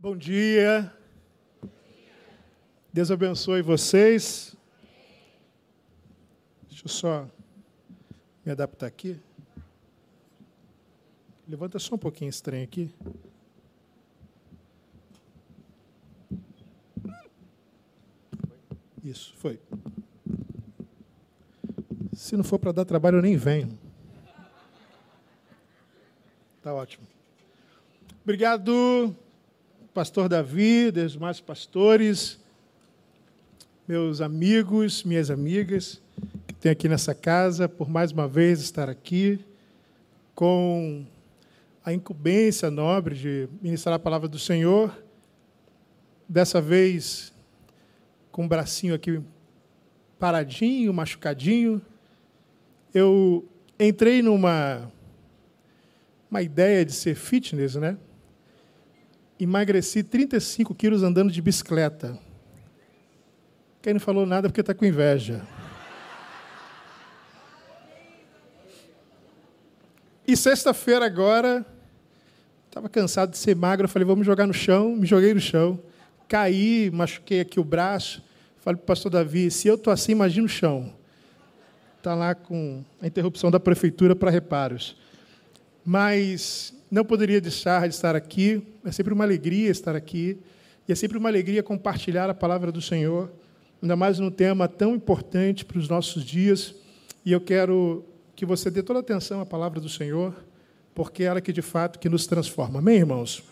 Bom dia. Deus abençoe vocês. Deixa eu só me adaptar aqui. Levanta só um pouquinho trem aqui. Isso, foi. Se não for para dar trabalho, eu nem venho. Tá ótimo. Obrigado, pastor Davi, demais pastores, meus amigos, minhas amigas, que tem aqui nessa casa, por mais uma vez estar aqui, com a incumbência nobre de ministrar a palavra do Senhor. Dessa vez, com o bracinho aqui paradinho, machucadinho. Eu entrei numa uma ideia de ser fitness, né? Emagreci 35 quilos andando de bicicleta. Quem não falou nada porque está com inveja. E sexta-feira agora, estava cansado de ser magro, falei, vamos jogar no chão, me joguei no chão, caí, machuquei aqui o braço, falei para o pastor Davi, se eu estou assim, imagina o chão. Está lá com a interrupção da prefeitura para reparos. Mas não poderia deixar de estar aqui, é sempre uma alegria estar aqui, e é sempre uma alegria compartilhar a palavra do Senhor, ainda mais num tema tão importante para os nossos dias, e eu quero que você dê toda a atenção à palavra do Senhor, porque é ela que de fato que nos transforma. Amém, irmãos?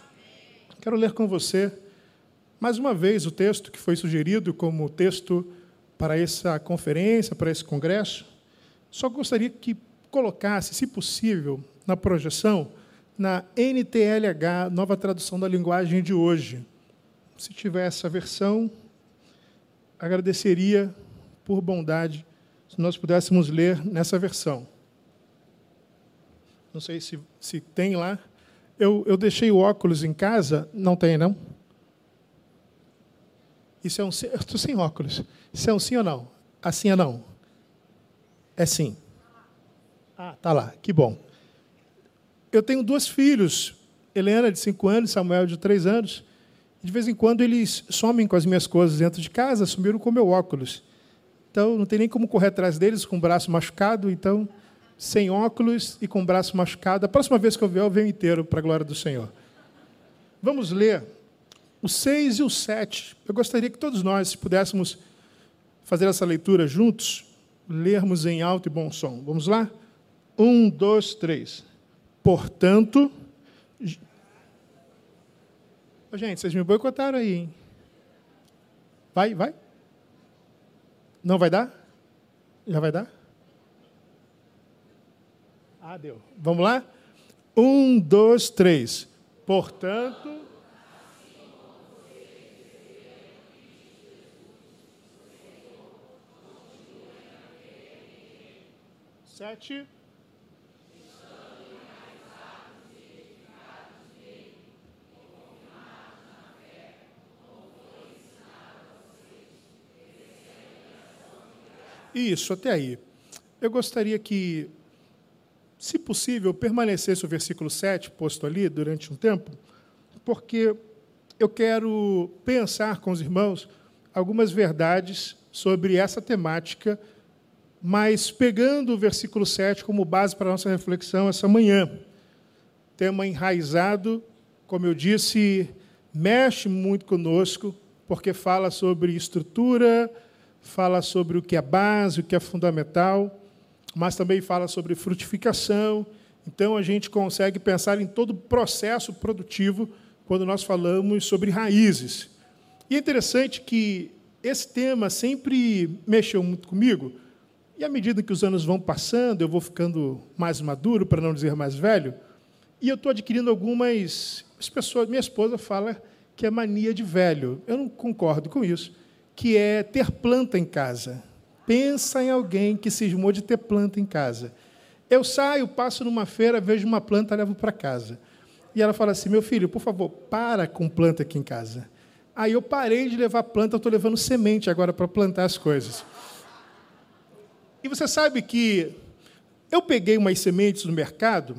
Quero ler com você mais uma vez o texto que foi sugerido como texto para essa conferência, para esse congresso. Só gostaria que colocasse, se possível, na projeção, na NTLH, nova tradução da linguagem de hoje. Se tiver essa versão, agradeceria por bondade se nós pudéssemos ler nessa versão. Não sei se, se tem lá. Eu, eu deixei o óculos em casa. Não tem, não? Isso é um sim. Estou sem óculos. Isso é um sim ou não? Assim ou não? É sim. Ah, tá lá. Que bom. Eu tenho dois filhos, Helena, de 5 anos, Samuel, de 3 anos. De vez em quando eles somem com as minhas coisas dentro de casa, sumiram com meu óculos. Então, não tem nem como correr atrás deles com o braço machucado. Então, sem óculos e com o braço machucado. A próxima vez que eu vier, eu venho inteiro, para a glória do Senhor. Vamos ler o 6 e o 7. Eu gostaria que todos nós pudéssemos fazer essa leitura juntos, lermos em alto e bom som. Vamos lá? Um, dois, três. Portanto. Gente, vocês me boicotaram aí, hein? Vai, vai. Não vai dar? Já vai dar? Ah, deu. Vamos lá? Um, dois, três. Portanto. Sete. Isso, até aí. Eu gostaria que se possível, permanecesse o versículo 7 posto ali durante um tempo, porque eu quero pensar com os irmãos algumas verdades sobre essa temática, mas pegando o versículo 7 como base para a nossa reflexão essa manhã. Tema enraizado, como eu disse, mexe muito conosco, porque fala sobre estrutura, fala sobre o que é base, o que é fundamental mas também fala sobre frutificação. Então, a gente consegue pensar em todo o processo produtivo quando nós falamos sobre raízes. E é interessante que esse tema sempre mexeu muito comigo, e à medida que os anos vão passando, eu vou ficando mais maduro, para não dizer mais velho, e eu estou adquirindo algumas. As pessoas, minha esposa fala que é mania de velho. Eu não concordo com isso, que é ter planta em casa. Pensa em alguém que cismou de ter planta em casa. Eu saio, passo numa feira, vejo uma planta, levo para casa. E ela fala assim: meu filho, por favor, para com planta aqui em casa. Aí eu parei de levar planta, estou levando semente agora para plantar as coisas. E você sabe que eu peguei umas sementes no mercado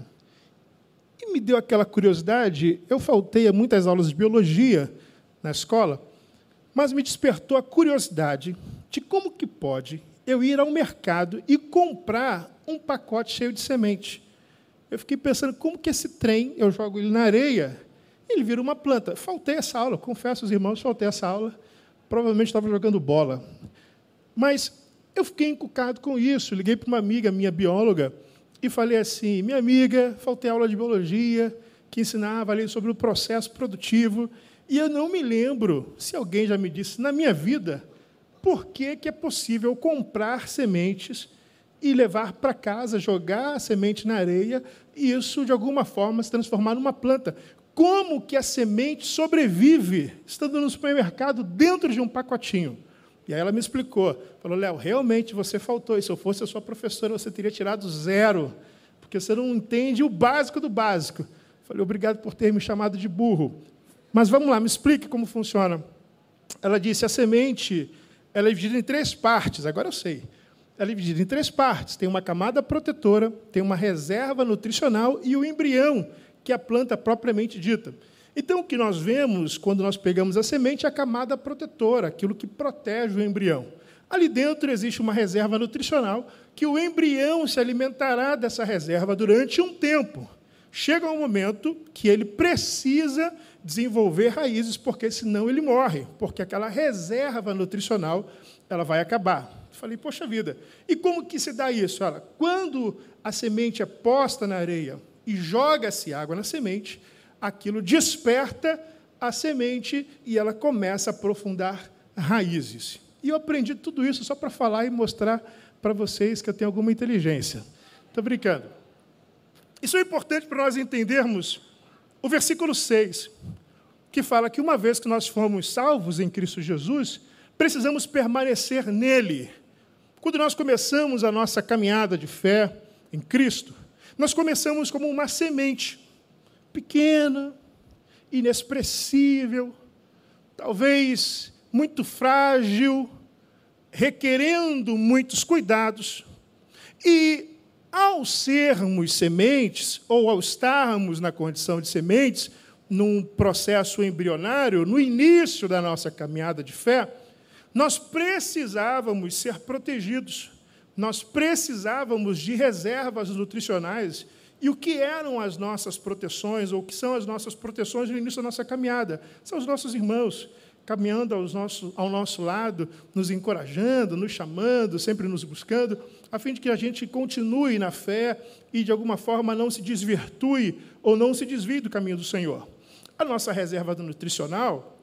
e me deu aquela curiosidade. Eu faltei a muitas aulas de biologia na escola, mas me despertou a curiosidade de como que pode eu ir ao mercado e comprar um pacote cheio de semente. Eu fiquei pensando como que esse trem, eu jogo ele na areia, ele vira uma planta. Faltei essa aula, confesso aos irmãos, faltei essa aula. Provavelmente estava jogando bola. Mas eu fiquei encucado com isso. Liguei para uma amiga, minha bióloga, e falei assim: minha amiga, faltei aula de biologia, que ensinava ali sobre o processo produtivo, e eu não me lembro se alguém já me disse na minha vida por que, que é possível comprar sementes e levar para casa, jogar a semente na areia e isso, de alguma forma, se transformar numa planta. Como que a semente sobrevive estando no supermercado dentro de um pacotinho? E aí ela me explicou. Falou, Léo, realmente você faltou. E se eu fosse a sua professora, você teria tirado zero, porque você não entende o básico do básico. Falei, obrigado por ter me chamado de burro. Mas vamos lá, me explique como funciona. Ela disse, a semente ela é dividida em três partes, agora eu sei. Ela é dividida em três partes. Tem uma camada protetora, tem uma reserva nutricional e o embrião, que é a planta propriamente dita. Então, o que nós vemos quando nós pegamos a semente é a camada protetora, aquilo que protege o embrião. Ali dentro existe uma reserva nutricional que o embrião se alimentará dessa reserva durante um tempo. Chega um momento que ele precisa desenvolver raízes, porque senão ele morre, porque aquela reserva nutricional ela vai acabar. Falei, poxa vida, e como que se dá isso? Quando a semente é posta na areia e joga-se água na semente, aquilo desperta a semente e ela começa a aprofundar raízes. E eu aprendi tudo isso só para falar e mostrar para vocês que eu tenho alguma inteligência. Estou brincando. Isso é importante para nós entendermos o versículo 6, que fala que uma vez que nós fomos salvos em Cristo Jesus, precisamos permanecer nele. Quando nós começamos a nossa caminhada de fé em Cristo, nós começamos como uma semente pequena, inexpressível, talvez muito frágil, requerendo muitos cuidados. E ao sermos sementes, ou ao estarmos na condição de sementes, num processo embrionário, no início da nossa caminhada de fé, nós precisávamos ser protegidos, nós precisávamos de reservas nutricionais. E o que eram as nossas proteções, ou o que são as nossas proteções no início da nossa caminhada? São os nossos irmãos, caminhando ao nosso, ao nosso lado, nos encorajando, nos chamando, sempre nos buscando, a fim de que a gente continue na fé e, de alguma forma, não se desvirtue ou não se desvie do caminho do Senhor. A nossa reserva nutricional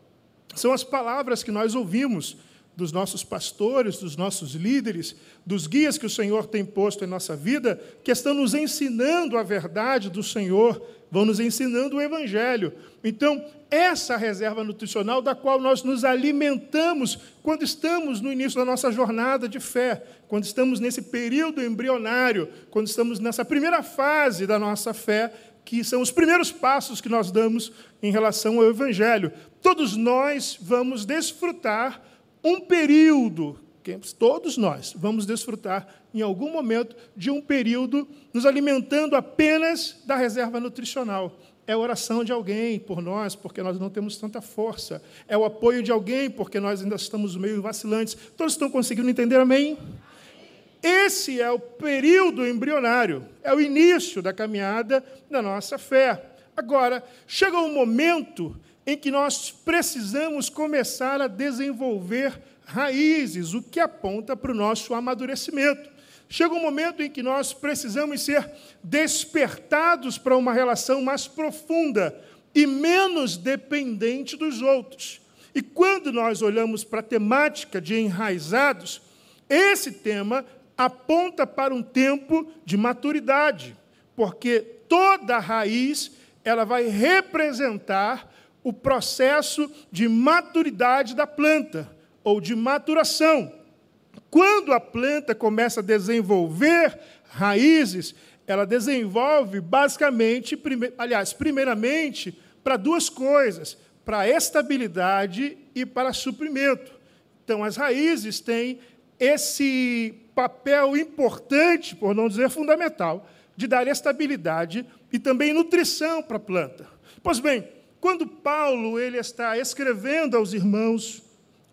são as palavras que nós ouvimos dos nossos pastores, dos nossos líderes, dos guias que o Senhor tem posto em nossa vida, que estão nos ensinando a verdade do Senhor, vão nos ensinando o Evangelho. Então, essa reserva nutricional da qual nós nos alimentamos quando estamos no início da nossa jornada de fé, quando estamos nesse período embrionário, quando estamos nessa primeira fase da nossa fé, que são os primeiros passos que nós damos em relação ao Evangelho. Todos nós vamos desfrutar um período, todos nós vamos desfrutar em algum momento de um período nos alimentando apenas da reserva nutricional. É a oração de alguém por nós, porque nós não temos tanta força. É o apoio de alguém, porque nós ainda estamos meio vacilantes. Todos estão conseguindo entender, amém? Esse é o período embrionário, é o início da caminhada da nossa fé. Agora, chega um momento em que nós precisamos começar a desenvolver raízes, o que aponta para o nosso amadurecimento. Chega um momento em que nós precisamos ser despertados para uma relação mais profunda e menos dependente dos outros. E quando nós olhamos para a temática de enraizados, esse tema aponta para um tempo de maturidade, porque toda raiz ela vai representar o processo de maturidade da planta, ou de maturação. Quando a planta começa a desenvolver raízes, ela desenvolve basicamente, prime aliás, primeiramente, para duas coisas: para estabilidade e para suprimento. Então, as raízes têm esse papel importante, por não dizer fundamental, de dar estabilidade e também nutrição para a planta. Pois bem, quando Paulo ele está escrevendo aos irmãos,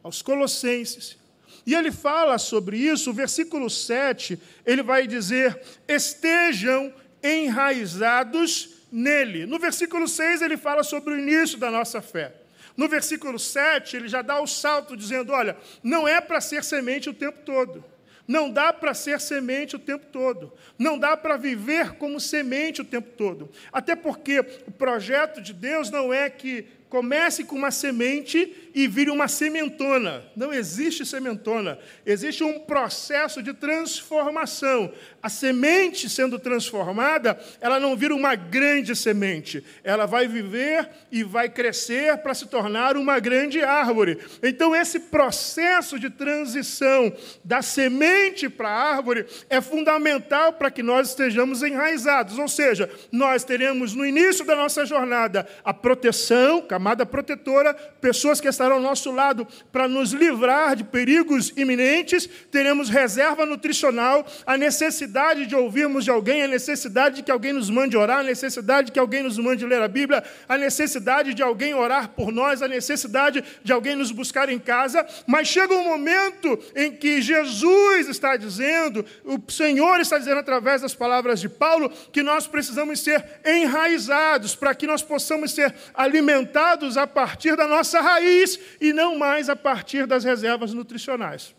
aos colossenses, e ele fala sobre isso, o versículo 7, ele vai dizer: estejam enraizados nele. No versículo 6, ele fala sobre o início da nossa fé. No versículo 7, ele já dá o salto dizendo: olha, não é para ser semente o tempo todo. Não dá para ser semente o tempo todo. Não dá para viver como semente o tempo todo. Até porque o projeto de Deus não é que comece com uma semente e vire uma sementona. Não existe sementona. Existe um processo de transformação. A semente sendo transformada, ela não vira uma grande semente. Ela vai viver e vai crescer para se tornar uma grande árvore. Então, esse processo de transição da semente para a árvore é fundamental para que nós estejamos enraizados. Ou seja, nós teremos no início da nossa jornada a proteção, camada protetora, pessoas que estarão ao nosso lado para nos livrar de perigos iminentes, teremos reserva nutricional, a necessidade de ouvirmos de alguém, a necessidade de que alguém nos mande orar, a necessidade de que alguém nos mande ler a Bíblia, a necessidade de alguém orar por nós, a necessidade de alguém nos buscar em casa, mas chega um momento em que Jesus está dizendo, o Senhor está dizendo através das palavras de Paulo, que nós precisamos ser enraizados para que nós possamos ser alimentados a partir da nossa raiz e não mais a partir das reservas nutricionais.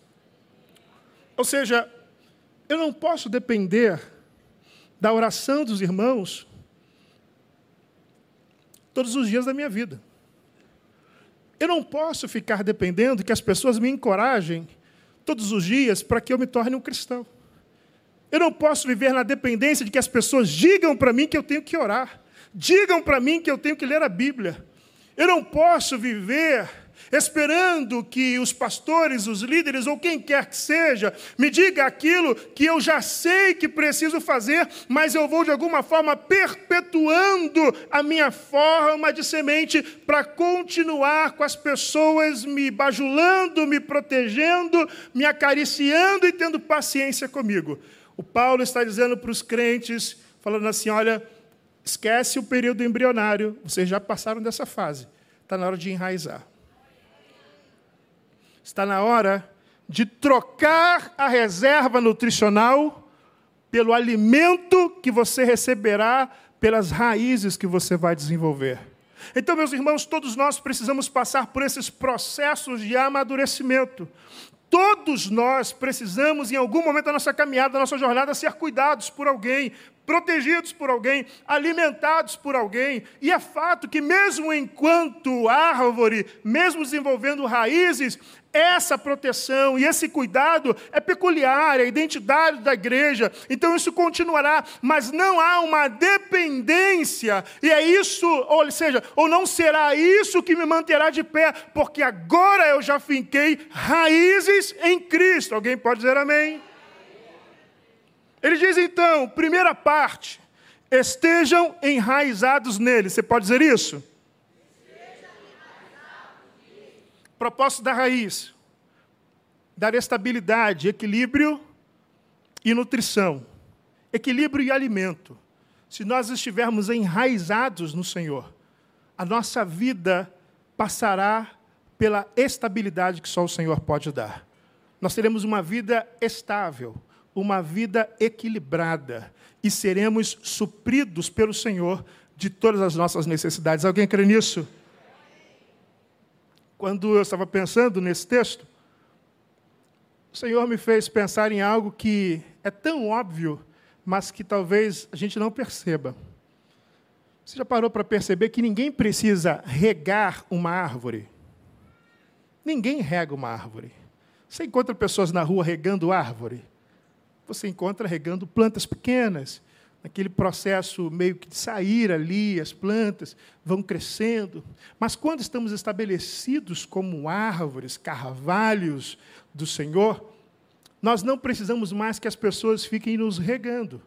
Ou seja, eu não posso depender da oração dos irmãos todos os dias da minha vida. Eu não posso ficar dependendo que as pessoas me encorajem todos os dias para que eu me torne um cristão. Eu não posso viver na dependência de que as pessoas digam para mim que eu tenho que orar, digam para mim que eu tenho que ler a Bíblia. Eu não posso viver esperando que os pastores, os líderes ou quem quer que seja me diga aquilo que eu já sei que preciso fazer, mas eu vou de alguma forma perpetuando a minha forma de semente para continuar com as pessoas me bajulando, me protegendo, me acariciando e tendo paciência comigo. O Paulo está dizendo para os crentes, falando assim: olha, esquece o período embrionário, vocês já passaram dessa fase, está na hora de enraizar. Está na hora de trocar a reserva nutricional pelo alimento que você receberá pelas raízes que você vai desenvolver. Então, meus irmãos, todos nós precisamos passar por esses processos de amadurecimento. Todos nós precisamos, em algum momento da nossa caminhada, da nossa jornada, ser cuidados por alguém, protegidos por alguém, alimentados por alguém. E é fato que, mesmo enquanto árvore, mesmo desenvolvendo raízes, essa proteção e esse cuidado é peculiar, é a identidade da igreja. Então isso continuará, mas não há uma dependência. E é isso, ou seja, ou não será isso que me manterá de pé, porque agora eu já finquei raízes em Cristo. Alguém pode dizer amém? Ele diz então, primeira parte, estejam enraizados nele. Você pode dizer isso? Propósito da raiz: dar estabilidade, equilíbrio e nutrição. Equilíbrio e alimento. Se nós estivermos enraizados no Senhor, a nossa vida passará pela estabilidade que só o Senhor pode dar. Nós teremos uma vida estável, uma vida equilibrada e seremos supridos pelo Senhor de todas as nossas necessidades. Alguém crê nisso? quando eu estava pensando nesse texto, o Senhor me fez pensar em algo que é tão óbvio, mas que talvez a gente não perceba. Você já parou para perceber que ninguém precisa regar uma árvore? Ninguém rega uma árvore. Você encontra pessoas na rua regando árvore? Você encontra regando plantas pequenas, naquele processo meio que de sair ali, as plantas vão crescendo. Mas quando estamos estabelecidos como árvores, carvalhos do Senhor, nós não precisamos mais que as pessoas fiquem nos regando,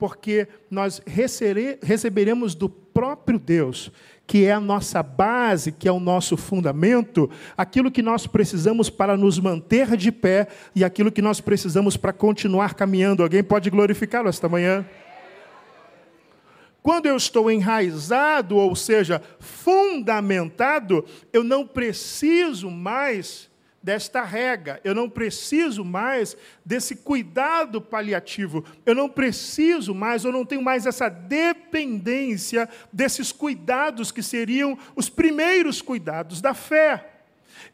porque nós receberemos do próprio Deus, que é a nossa base, que é o nosso fundamento, aquilo que nós precisamos para nos manter de pé e aquilo que nós precisamos para continuar caminhando. Alguém pode glorificá-lo esta manhã? Quando eu estou enraizado, ou seja, fundamentado, eu não preciso mais desta rega, eu não preciso mais desse cuidado paliativo, eu não preciso mais, eu não tenho mais essa dependência desses cuidados que seriam os primeiros cuidados da fé.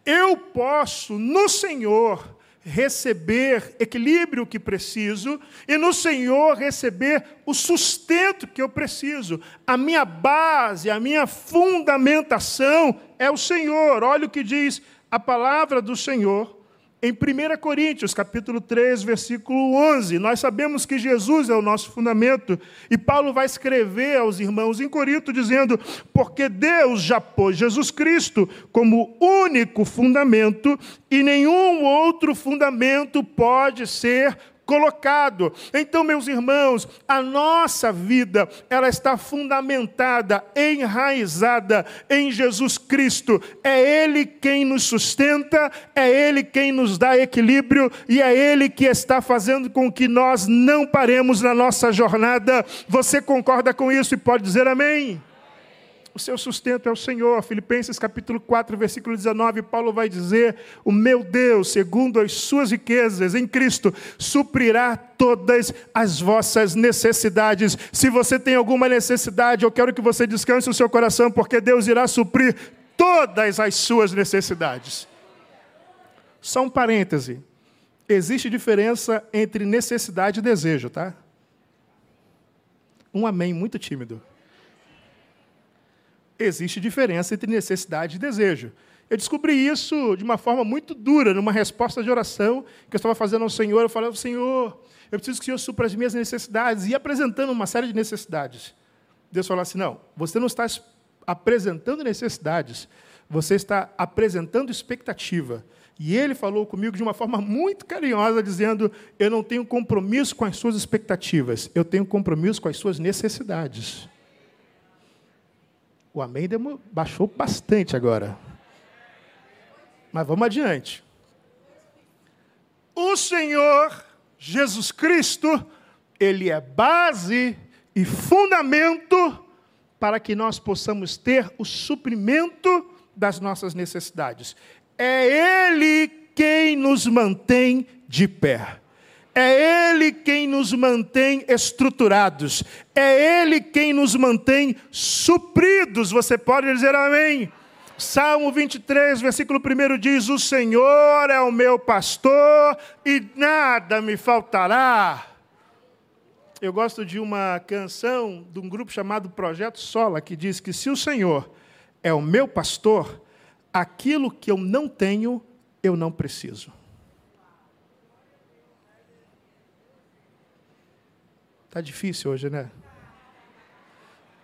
Eu posso, no Senhor, receber equilíbrio que preciso e no Senhor receber o sustento que eu preciso. A minha base, a minha fundamentação é o Senhor. Olha o que diz a palavra do Senhor em 1 Coríntios, capítulo 3, versículo 11, nós sabemos que Jesus é o nosso fundamento, e Paulo vai escrever aos irmãos em Corinto dizendo: "Porque Deus já pôs Jesus Cristo como único fundamento, e nenhum outro fundamento pode ser colocado. Então, meus irmãos, a nossa vida, ela está fundamentada, enraizada em Jesus Cristo. É Ele quem nos sustenta, é Ele quem nos dá equilíbrio e é Ele que está fazendo com que nós não paremos na nossa jornada. Você concorda com isso e pode dizer amém? O seu sustento é o Senhor. Filipenses capítulo 4, versículo 19, Paulo vai dizer: O meu Deus, segundo as suas riquezas em Cristo, suprirá todas as vossas necessidades. Se você tem alguma necessidade, eu quero que você descanse o seu coração, porque Deus irá suprir todas as suas necessidades. Só um parêntese. Existe diferença entre necessidade e desejo, tá? Um amém muito tímido existe diferença entre necessidade e desejo. Eu descobri isso de uma forma muito dura, numa resposta de oração que eu estava fazendo ao Senhor. Eu falava, Senhor, eu preciso que o Senhor supra as minhas necessidades. E apresentando uma série de necessidades. Deus falou assim: não, você não está apresentando necessidades, você está apresentando expectativa. E ele falou comigo de uma forma muito carinhosa, dizendo: Eu não tenho compromisso com as suas expectativas, eu tenho compromisso com as suas necessidades. O amém baixou bastante agora. Mas vamos adiante. O Senhor Jesus Cristo, Ele é base e fundamento para que nós possamos ter o suprimento das nossas necessidades. É Ele quem nos mantém de pé. É Ele quem nos mantém estruturados. É Ele quem nos mantém supridos. Você pode dizer amém? Salmo 23, versículo 1 diz: O Senhor é o meu pastor e nada me faltará. Eu gosto de uma canção de um grupo chamado Projeto Sola, que diz que se o Senhor é o meu pastor, aquilo que eu não tenho, eu não preciso. Está difícil hoje, né?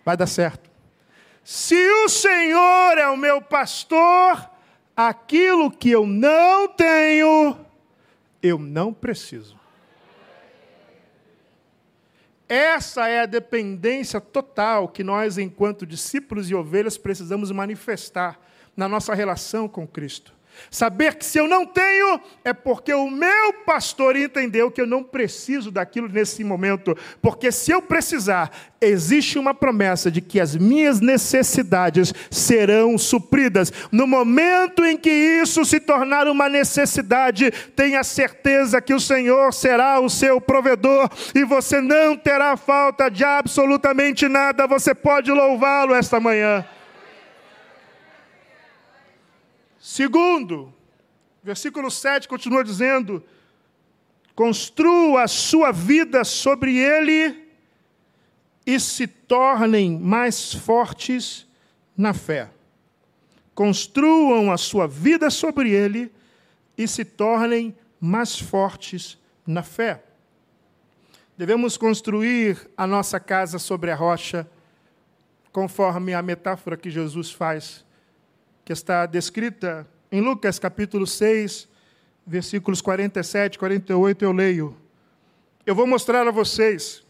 Vai dar certo. Se o Senhor é o meu pastor, aquilo que eu não tenho, eu não preciso. Essa é a dependência total que nós, enquanto discípulos e ovelhas, precisamos manifestar na nossa relação com Cristo. Saber que se eu não tenho, é porque o meu pastor entendeu que eu não preciso daquilo nesse momento. Porque se eu precisar, existe uma promessa de que as minhas necessidades serão supridas. No momento em que isso se tornar uma necessidade, tenha certeza que o Senhor será o seu provedor e você não terá falta de absolutamente nada. Você pode louvá-lo esta manhã. Segundo, versículo 7 continua dizendo: construa a sua vida sobre ele e se tornem mais fortes na fé. Construam a sua vida sobre ele e se tornem mais fortes na fé. Devemos construir a nossa casa sobre a rocha, conforme a metáfora que Jesus faz que está descrita em Lucas capítulo 6, versículos 47 e 48, eu leio. Eu vou mostrar a vocês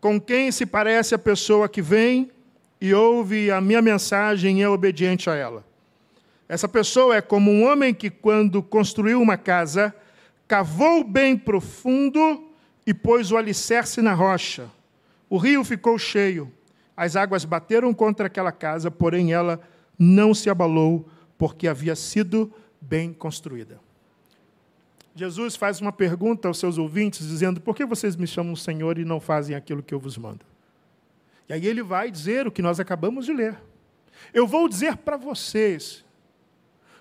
com quem se parece a pessoa que vem e ouve a minha mensagem e é obediente a ela. Essa pessoa é como um homem que, quando construiu uma casa, cavou bem profundo e pôs o alicerce na rocha. O rio ficou cheio, as águas bateram contra aquela casa, porém ela não se abalou, porque havia sido bem construída. Jesus faz uma pergunta aos seus ouvintes, dizendo: Por que vocês me chamam Senhor e não fazem aquilo que eu vos mando? E aí ele vai dizer o que nós acabamos de ler. Eu vou dizer para vocês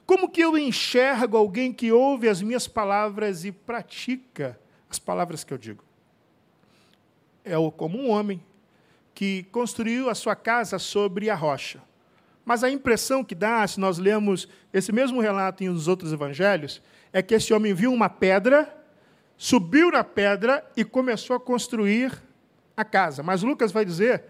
como que eu enxergo alguém que ouve as minhas palavras e pratica as palavras que eu digo. É como um homem que construiu a sua casa sobre a rocha. Mas a impressão que dá, se nós lemos esse mesmo relato em os outros evangelhos, é que esse homem viu uma pedra, subiu na pedra e começou a construir a casa. Mas Lucas vai dizer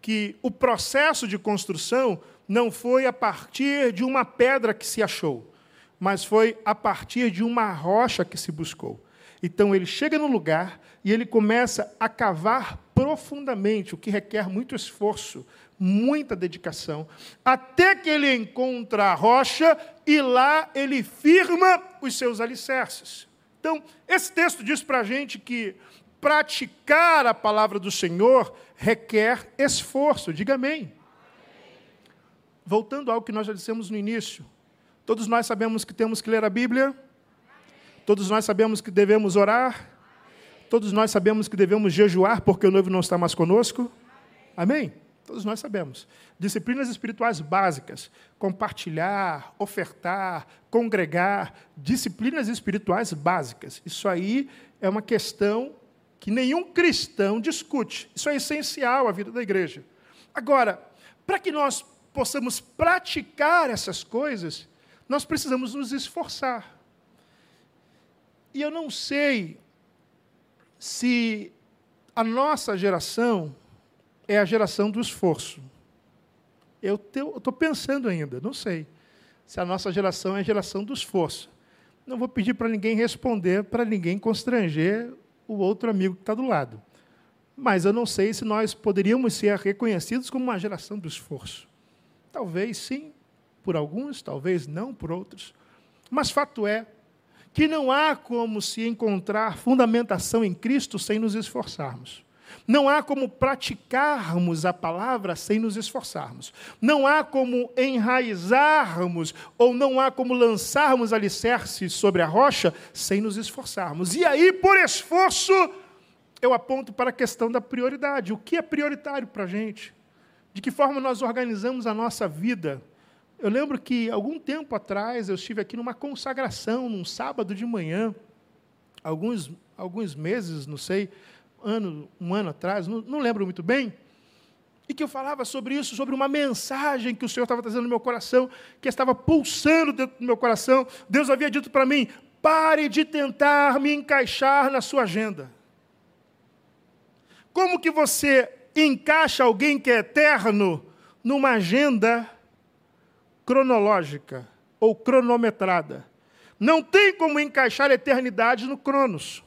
que o processo de construção não foi a partir de uma pedra que se achou, mas foi a partir de uma rocha que se buscou. Então ele chega no lugar e ele começa a cavar profundamente, o que requer muito esforço, muita dedicação, até que ele encontra a rocha e lá ele firma os seus alicerces. Então, esse texto diz para a gente que praticar a palavra do Senhor requer esforço. Diga amém. Voltando ao que nós já dissemos no início, todos nós sabemos que temos que ler a Bíblia, todos nós sabemos que devemos orar, todos nós sabemos que devemos jejuar porque o noivo não está mais conosco. Amém? Todos nós sabemos. Disciplinas espirituais básicas: compartilhar, ofertar, congregar. Disciplinas espirituais básicas. Isso aí é uma questão que nenhum cristão discute. Isso é essencial à vida da igreja. Agora, para que nós possamos praticar essas coisas, nós precisamos nos esforçar. E eu não sei se a nossa geração é a geração do esforço. Eu estou pensando ainda, não sei se a nossa geração é a geração do esforço. Não vou pedir para ninguém responder, para ninguém constranger o outro amigo que está do lado. Mas eu não sei se nós poderíamos ser reconhecidos como uma geração do esforço. Talvez sim, por alguns, talvez não por outros. Mas fato é que não há como se encontrar fundamentação em Cristo sem nos esforçarmos. Não há como praticarmos a palavra sem nos esforçarmos. Não há como enraizarmos ou não há como lançarmos alicerces sobre a rocha sem nos esforçarmos. E aí, por esforço, eu aponto para a questão da prioridade. O que é prioritário para a gente? De que forma nós organizamos a nossa vida? Eu lembro que, algum tempo atrás, eu estive aqui numa consagração, num sábado de manhã, alguns, alguns meses, não sei, ano, um ano atrás, não, não lembro muito bem, e que eu falava sobre isso, sobre uma mensagem que o Senhor estava trazendo no meu coração, que estava pulsando dentro do meu coração. Deus havia dito para mim: pare de tentar me encaixar na sua agenda. Como que você encaixa alguém que é eterno numa agenda cronológica ou cronometrada? Não tem como encaixar a eternidade no Cronos.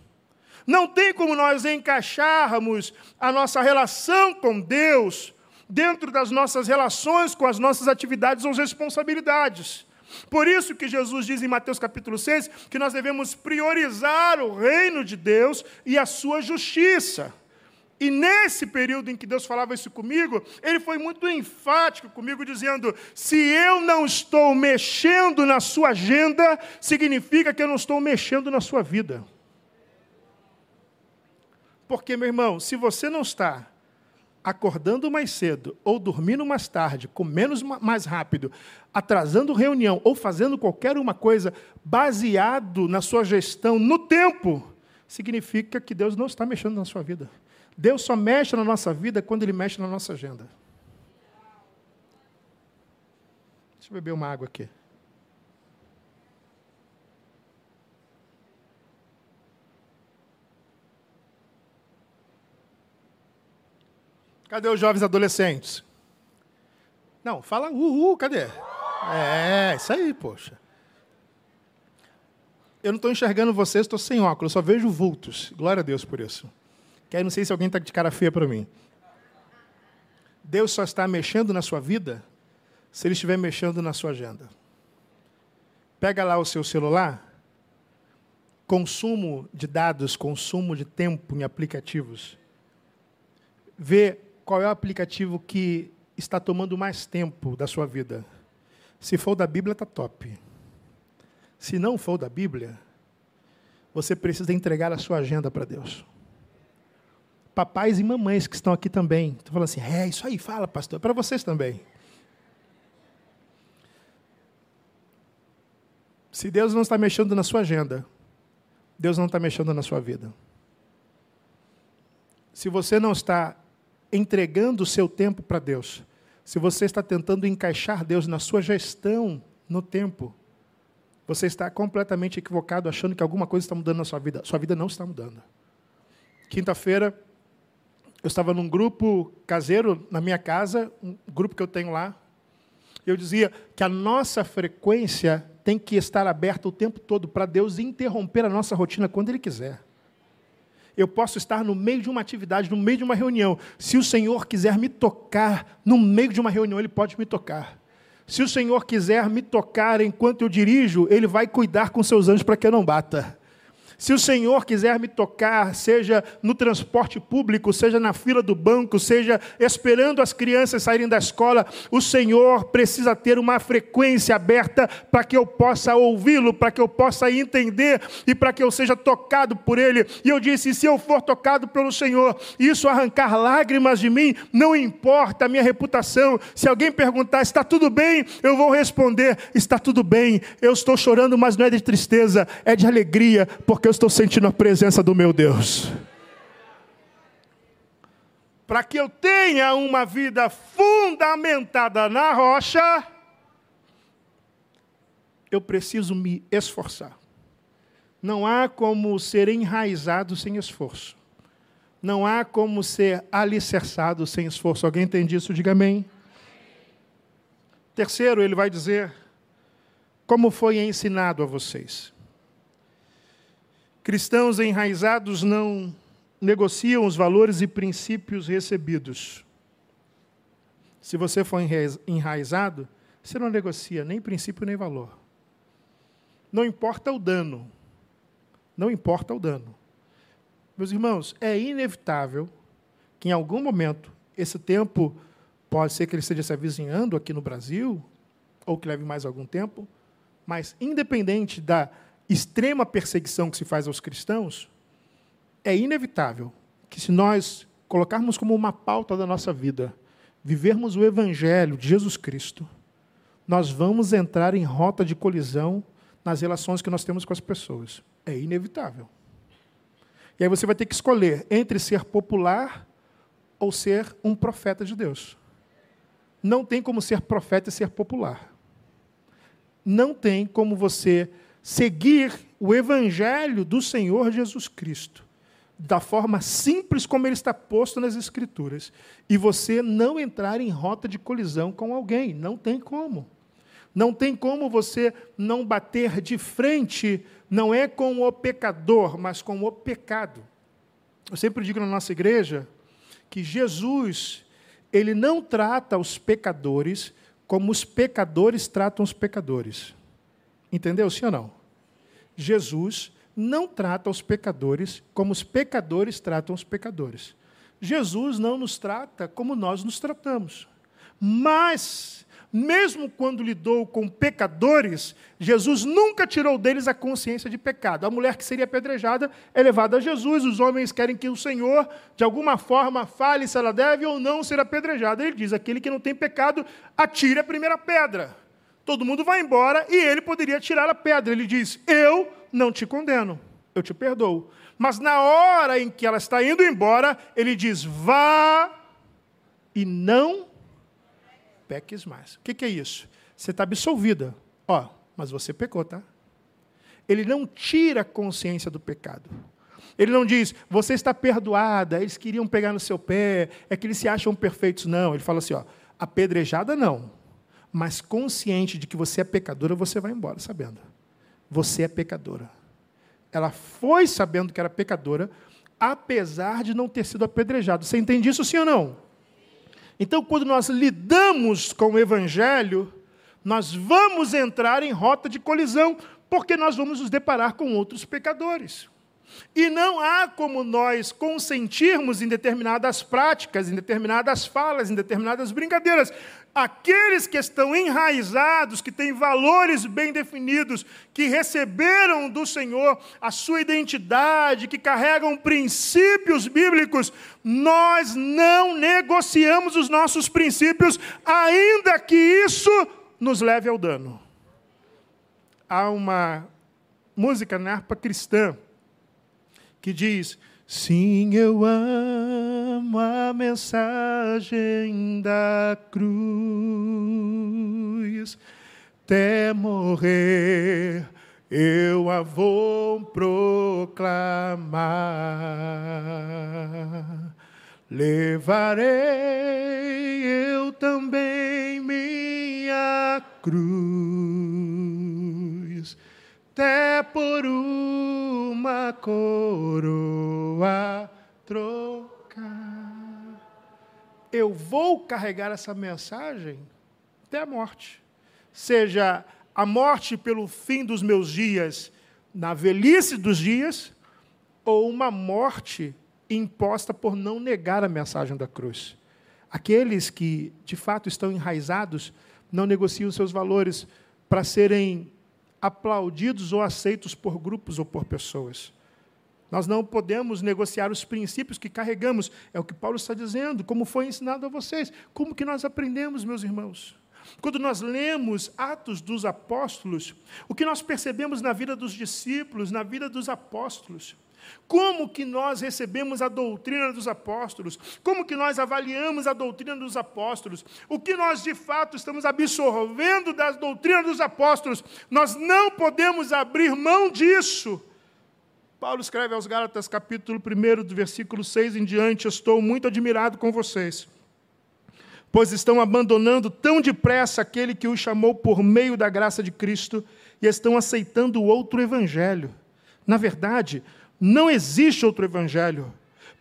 Não tem como nós encaixarmos a nossa relação com Deus dentro das nossas relações com as nossas atividades ou responsabilidades. Por isso que Jesus diz em Mateus capítulo 6 que nós devemos priorizar o reino de Deus e a sua justiça. E nesse período em que Deus falava isso comigo, ele foi muito enfático comigo, dizendo: se eu não estou mexendo na sua agenda, significa que eu não estou mexendo na sua vida. Porque, meu irmão, se você não está acordando mais cedo, ou dormindo mais tarde, comendo mais rápido, atrasando reunião, ou fazendo qualquer uma coisa baseado na sua gestão no tempo, significa que Deus não está mexendo na sua vida. Deus só mexe na nossa vida quando Ele mexe na nossa agenda. Deixa eu beber uma água aqui. Cadê os jovens adolescentes? Não, fala uhul, cadê? É, isso aí, poxa. Eu não estou enxergando vocês, estou sem óculos, só vejo vultos. Glória a Deus por isso. Que aí não sei se alguém está de cara feia para mim. Deus só está mexendo na sua vida se Ele estiver mexendo na sua agenda. Pega lá o seu celular, consumo de dados, consumo de tempo em aplicativos vê qual é o aplicativo que está tomando mais tempo da sua vida. Se for da Bíblia, está top. Se não for da Bíblia, você precisa entregar a sua agenda para Deus. Papais e mamães que estão aqui também. Estão falando assim, é isso aí, fala, pastor. É para vocês também. Se Deus não está mexendo na sua agenda, Deus não está mexendo na sua vida. Se você não está entregando o seu tempo para Deus, se você está tentando encaixar Deus na sua gestão no tempo, você está completamente equivocado achando que alguma coisa está mudando na sua vida. Sua vida não está mudando. Quinta-feira, eu estava num grupo caseiro na minha casa, um grupo que eu tenho lá. Eu dizia que a nossa frequência tem que estar aberta o tempo todo para Deus interromper a nossa rotina quando Ele quiser. Eu posso estar no meio de uma atividade, no meio de uma reunião. Se o Senhor quiser me tocar no meio de uma reunião, Ele pode me tocar. Se o Senhor quiser me tocar enquanto eu dirijo, Ele vai cuidar com seus anjos para que eu não bata. Se o Senhor quiser me tocar, seja no transporte público, seja na fila do banco, seja esperando as crianças saírem da escola, o Senhor precisa ter uma frequência aberta para que eu possa ouvi-lo, para que eu possa entender e para que eu seja tocado por Ele. E eu disse: se eu for tocado pelo Senhor, isso arrancar lágrimas de mim, não importa a minha reputação. Se alguém perguntar, está tudo bem? Eu vou responder: está tudo bem. Eu estou chorando, mas não é de tristeza, é de alegria, porque estou sentindo a presença do meu Deus. Para que eu tenha uma vida fundamentada na rocha, eu preciso me esforçar. Não há como ser enraizado sem esforço. Não há como ser alicerçado sem esforço. Alguém entende isso? Diga amém. Terceiro, ele vai dizer como foi ensinado a vocês. Cristãos enraizados não negociam os valores e princípios recebidos. Se você for enraizado, você não negocia nem princípio nem valor. Não importa o dano. Não importa o dano. Meus irmãos, é inevitável que em algum momento esse tempo pode ser que ele esteja se avizinhando aqui no Brasil, ou que leve mais algum tempo, mas independente da extrema perseguição que se faz aos cristãos, é inevitável que, se nós colocarmos como uma pauta da nossa vida, vivermos o Evangelho de Jesus Cristo, nós vamos entrar em rota de colisão nas relações que nós temos com as pessoas. É inevitável. E aí você vai ter que escolher entre ser popular ou ser um profeta de Deus. Não tem como ser profeta e ser popular. Não tem como você seguir o evangelho do Senhor Jesus Cristo, da forma simples como ele está posto nas Escrituras, e você não entrar em rota de colisão com alguém. Não tem como. Não tem como você não bater de frente, não é com o pecador, mas com o pecado. Eu sempre digo na nossa igreja que Jesus, ele não trata os pecadores como os pecadores tratam os pecadores. Entendeu, sim ou não? Jesus não trata os pecadores como os pecadores tratam os pecadores. Jesus não nos trata como nós nos tratamos. Mas, mesmo quando lidou com pecadores, Jesus nunca tirou deles a consciência de pecado. A mulher que seria apedrejada é levada a Jesus, os homens querem que o Senhor, de alguma forma, fale se ela deve ou não ser apedrejada. Ele diz: aquele que não tem pecado, atire a primeira pedra. Todo mundo vai embora e ele poderia tirar a pedra. Ele diz: Eu não te condeno, eu te perdoo. Mas na hora em que ela está indo embora, ele diz: Vá e não peques mais. O que, é isso? Você está absolvida. Ó, mas você pecou, tá? Ele não tira a consciência do pecado. Ele não diz, você está perdoada, eles queriam pegar no seu pé, é que eles se acham perfeitos. Não, ele fala assim: ó, apedrejada não mas consciente de que você é pecadora, você vai embora sabendo. Você é pecadora. Ela foi sabendo que era pecadora, apesar de não ter sido apedrejada. Você entende isso, sim ou não? Então, quando nós lidamos com o Evangelho, nós vamos entrar em rota de colisão, porque nós vamos nos deparar com outros pecadores. E não há como nós consentirmos em determinadas práticas, em determinadas falas, em determinadas brincadeiras. Aqueles que estão enraizados, que têm valores bem definidos, que receberam do Senhor a sua identidade, que carregam princípios bíblicos, nós não negociamos os nossos princípios, ainda que isso nos leve ao dano. Há uma música na harpa cristã que diz: Sim, eu amo a mensagem da cruz, até morrer eu a vou proclamar. Levarei eu também minha cruz até por uma coroa trocar. Eu vou carregar essa mensagem até a morte. Seja a morte pelo fim dos meus dias, na velhice dos dias, ou uma morte imposta por não negar a mensagem da cruz. Aqueles que, de fato, estão enraizados, não negociam seus valores para serem aplaudidos ou aceitos por grupos ou por pessoas. Nós não podemos negociar os princípios que carregamos. É o que Paulo está dizendo, como foi ensinado a vocês. Como que nós aprendemos, meus irmãos? Quando nós lemos Atos dos Apóstolos, o que nós percebemos na vida dos discípulos, na vida dos apóstolos, como que nós recebemos a doutrina dos apóstolos? Como que nós avaliamos a doutrina dos apóstolos? O que nós de fato estamos absorvendo da doutrina dos apóstolos? Nós não podemos abrir mão disso. Paulo escreve aos Gálatas, capítulo 1, do versículo 6 em diante: Estou muito admirado com vocês, pois estão abandonando tão depressa aquele que os chamou por meio da graça de Cristo e estão aceitando outro evangelho. Na verdade, não existe outro evangelho.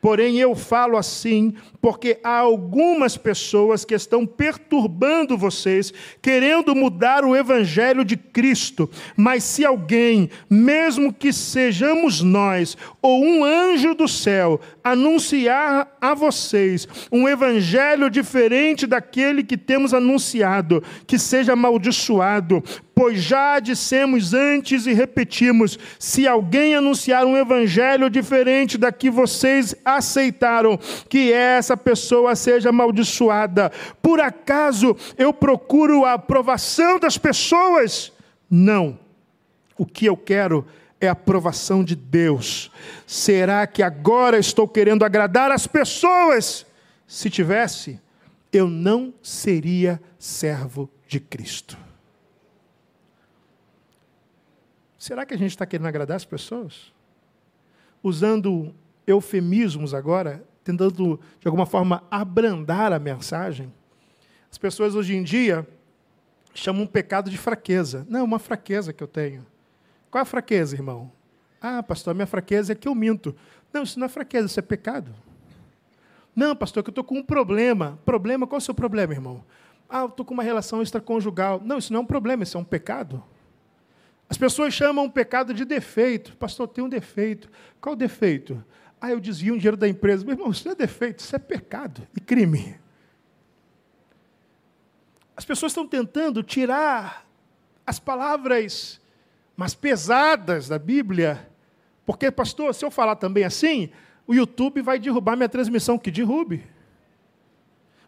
Porém, eu falo assim porque há algumas pessoas que estão perturbando vocês, querendo mudar o evangelho de Cristo. Mas se alguém, mesmo que sejamos nós, ou um anjo do céu, anunciar a vocês um evangelho diferente daquele que temos anunciado, que seja amaldiçoado, pois já dissemos antes e repetimos: se alguém anunciar um evangelho diferente da que vocês aceitaram, que essa pessoa seja amaldiçoada. Por acaso eu procuro a aprovação das pessoas? Não. O que eu quero é a aprovação de Deus. Será que agora estou querendo agradar as pessoas? Se tivesse, eu não seria servo de Cristo. Será que a gente está querendo agradar as pessoas? Usando eufemismos agora, tentando de alguma forma abrandar a mensagem. As pessoas hoje em dia chamam um pecado de fraqueza. Não, é uma fraqueza que eu tenho. Qual é a fraqueza, irmão? Ah, pastor, a minha fraqueza é que eu minto. Não, isso não é fraqueza, isso é pecado. Não, pastor, que eu estou com um problema. Problema, qual é o seu problema, irmão? Ah, eu estou com uma relação extraconjugal. Não, isso não é um problema, isso é um pecado. As pessoas chamam um pecado de defeito. Pastor, tem um defeito. Qual o defeito? Ah, eu desvio um dinheiro da empresa. Meu irmão, isso não é defeito, isso é pecado e crime. As pessoas estão tentando tirar as palavras mais pesadas da Bíblia, porque, pastor, se eu falar também assim, o YouTube vai derrubar minha transmissão, que derrube.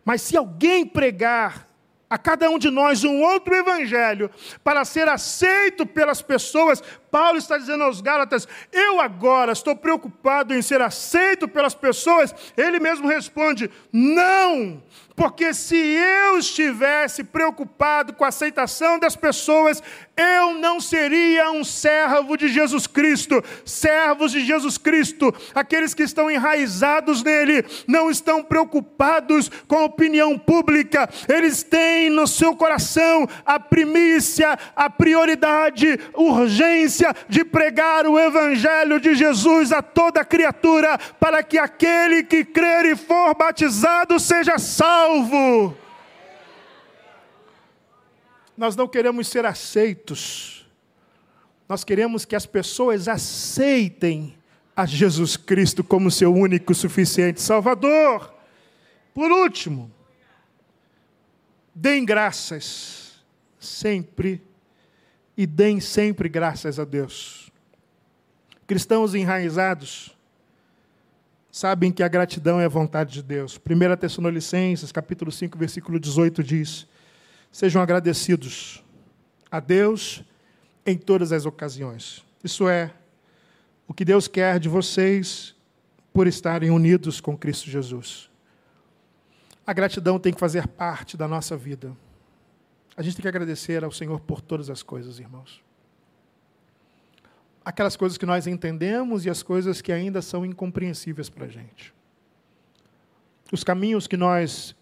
Mas se alguém pregar a cada um de nós um outro evangelho para ser aceito pelas pessoas. Paulo está dizendo aos Gálatas: Eu agora estou preocupado em ser aceito pelas pessoas. Ele mesmo responde: Não, porque se eu estivesse preocupado com a aceitação das pessoas, eu não seria um servo de Jesus Cristo. Servos de Jesus Cristo, aqueles que estão enraizados nele, não estão preocupados com a opinião pública, eles têm no seu coração a primícia, a prioridade, urgência de pregar o Evangelho de Jesus a toda criatura, para que aquele que crer e for batizado seja salvo. Nós não queremos ser aceitos. Nós queremos que as pessoas aceitem a Jesus Cristo como seu único suficiente Salvador. Por último, deem graças sempre e deem sempre graças a Deus. Cristãos enraizados sabem que a gratidão é a vontade de Deus. 1 Tessalonicenses, capítulo 5, versículo 18 diz: Sejam agradecidos a Deus em todas as ocasiões. Isso é o que Deus quer de vocês por estarem unidos com Cristo Jesus. A gratidão tem que fazer parte da nossa vida. A gente tem que agradecer ao Senhor por todas as coisas, irmãos. Aquelas coisas que nós entendemos e as coisas que ainda são incompreensíveis para a gente. Os caminhos que nós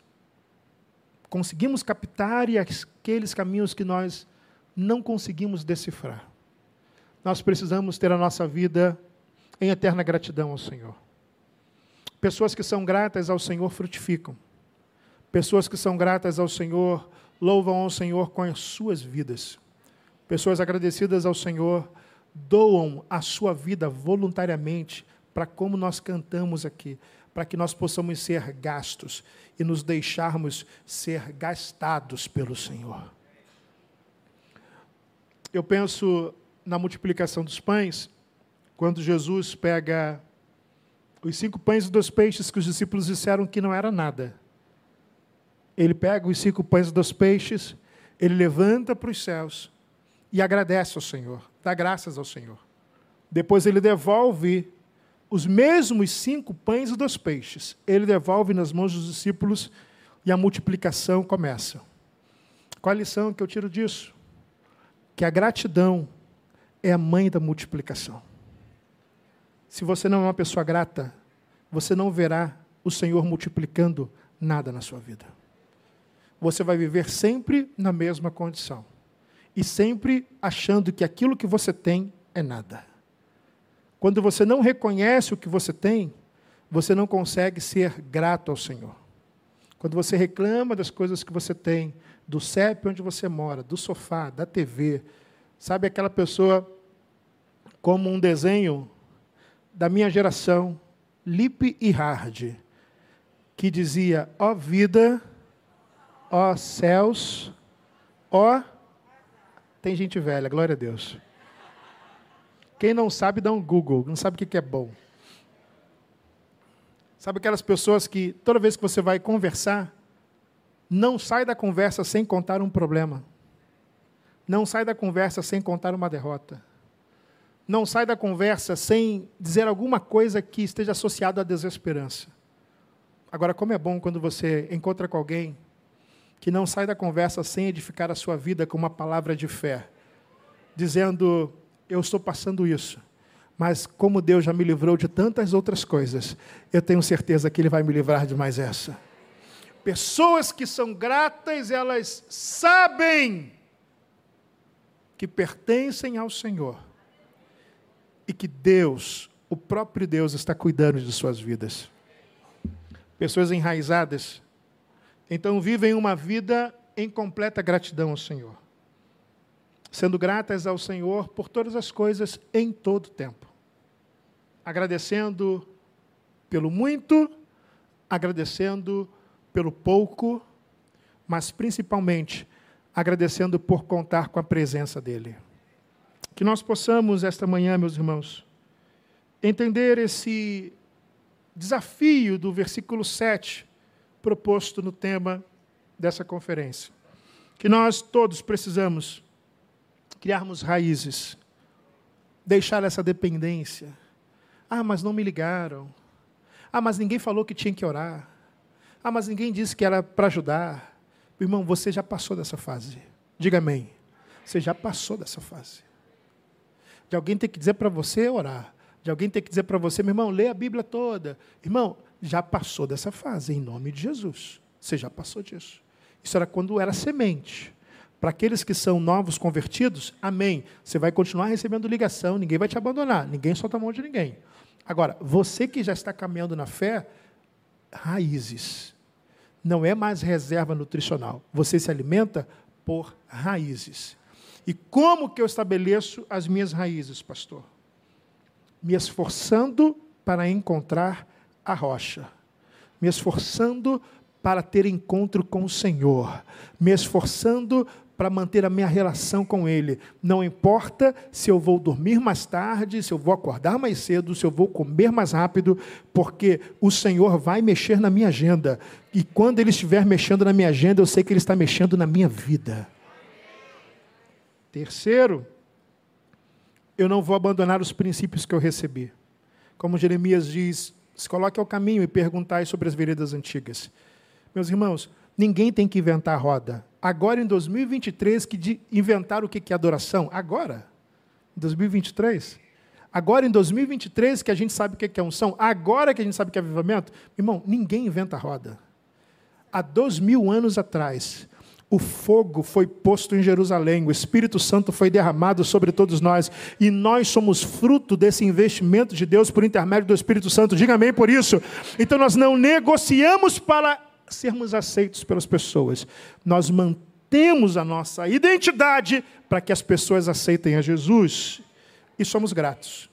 conseguimos captar e aqueles caminhos que nós não conseguimos decifrar. Nós precisamos ter a nossa vida em eterna gratidão ao Senhor. Pessoas que são gratas ao Senhor frutificam. Pessoas que são gratas ao Senhor louvam ao Senhor com as suas vidas. Pessoas agradecidas ao Senhor doam a sua vida voluntariamente para como nós cantamos aqui, para que nós possamos ser gastos e nos deixarmos ser gastados pelo Senhor. Eu penso na multiplicação dos pães, quando Jesus pega os cinco pães e dois peixes que os discípulos disseram que não era nada. Ele pega os cinco pães e dois peixes, ele levanta para os céus e agradece ao Senhor, dá graças ao Senhor. Depois ele devolve os mesmos cinco pães e dois peixes. Ele devolve nas mãos dos discípulos e a multiplicação começa. Qual a lição que eu tiro disso? Que a gratidão é a mãe da multiplicação. Se você não é uma pessoa grata, você não verá o Senhor multiplicando nada na sua vida. Você vai viver sempre na mesma condição e sempre achando que aquilo que você tem é nada. Quando você não reconhece o que você tem, você não consegue ser grato ao Senhor. Quando você reclama das coisas que você tem, do CEP onde você mora, do sofá, da TV, sabe aquela pessoa como um desenho da minha geração, Lip e Hard, que dizia: ó vida, ó céus, ó tem gente velha, glória a Deus. Quem não sabe, dá um Google, não sabe o que é bom. Sabe aquelas pessoas que, toda vez que você vai conversar, não sai da conversa sem contar um problema. Não sai da conversa sem contar uma derrota. Não sai da conversa sem dizer alguma coisa que esteja associada à desesperança. Agora, como é bom quando você encontra com alguém que não sai da conversa sem edificar a sua vida com uma palavra de fé, dizendo: Eu estou passando isso, mas como Deus já me livrou de tantas outras coisas, eu tenho certeza que Ele vai me livrar de mais essa. Pessoas que são gratas, elas sabem que pertencem ao Senhor e que Deus, o próprio Deus, está cuidando de suas vidas. Pessoas enraizadas então vivem uma vida em completa gratidão ao Senhor. Sendo gratas ao Senhor por todas as coisas em todo tempo. Agradecendo pelo muito, agradecendo pelo pouco, mas principalmente agradecendo por contar com a presença dEle. Que nós possamos, esta manhã, meus irmãos, entender esse desafio do versículo 7 proposto no tema dessa conferência. Que nós todos precisamos criarmos raízes, deixar essa dependência. Ah, mas não me ligaram. Ah, mas ninguém falou que tinha que orar. Ah, mas ninguém disse que era para ajudar. Irmão, você já passou dessa fase. Diga amém. Você já passou dessa fase. De alguém ter que dizer para você orar. De alguém ter que dizer para você, meu irmão, lê a Bíblia toda. Irmão, já passou dessa fase, em nome de Jesus. Você já passou disso. Isso era quando era semente. Para aqueles que são novos convertidos, amém. Você vai continuar recebendo ligação, ninguém vai te abandonar, ninguém solta a mão de ninguém. Agora, você que já está caminhando na fé, raízes. Não é mais reserva nutricional. Você se alimenta por raízes. E como que eu estabeleço as minhas raízes, pastor? me esforçando para encontrar a rocha, me esforçando para ter encontro com o Senhor, me esforçando para manter a minha relação com Ele. Não importa se eu vou dormir mais tarde, se eu vou acordar mais cedo, se eu vou comer mais rápido, porque o Senhor vai mexer na minha agenda. E quando Ele estiver mexendo na minha agenda, eu sei que Ele está mexendo na minha vida. Terceiro, eu não vou abandonar os princípios que eu recebi. Como Jeremias diz, se coloque ao caminho e perguntai sobre as veredas antigas. Meus irmãos, ninguém tem que inventar a roda. Agora, em 2023, que de inventar o que é adoração? Agora. Em 2023. Agora, em 2023, que a gente sabe o que é unção. Agora que a gente sabe o que é avivamento. Irmão, ninguém inventa a roda. Há dois mil anos atrás, o fogo foi posto em Jerusalém, o Espírito Santo foi derramado sobre todos nós, e nós somos fruto desse investimento de Deus por intermédio do Espírito Santo. Diga amém por isso. Então nós não negociamos para sermos aceitos pelas pessoas. Nós mantemos a nossa identidade para que as pessoas aceitem a Jesus e somos gratos.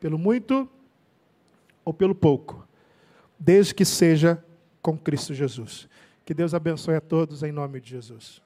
Pelo muito ou pelo pouco, desde que seja com Cristo Jesus. Que Deus abençoe a todos em nome de Jesus.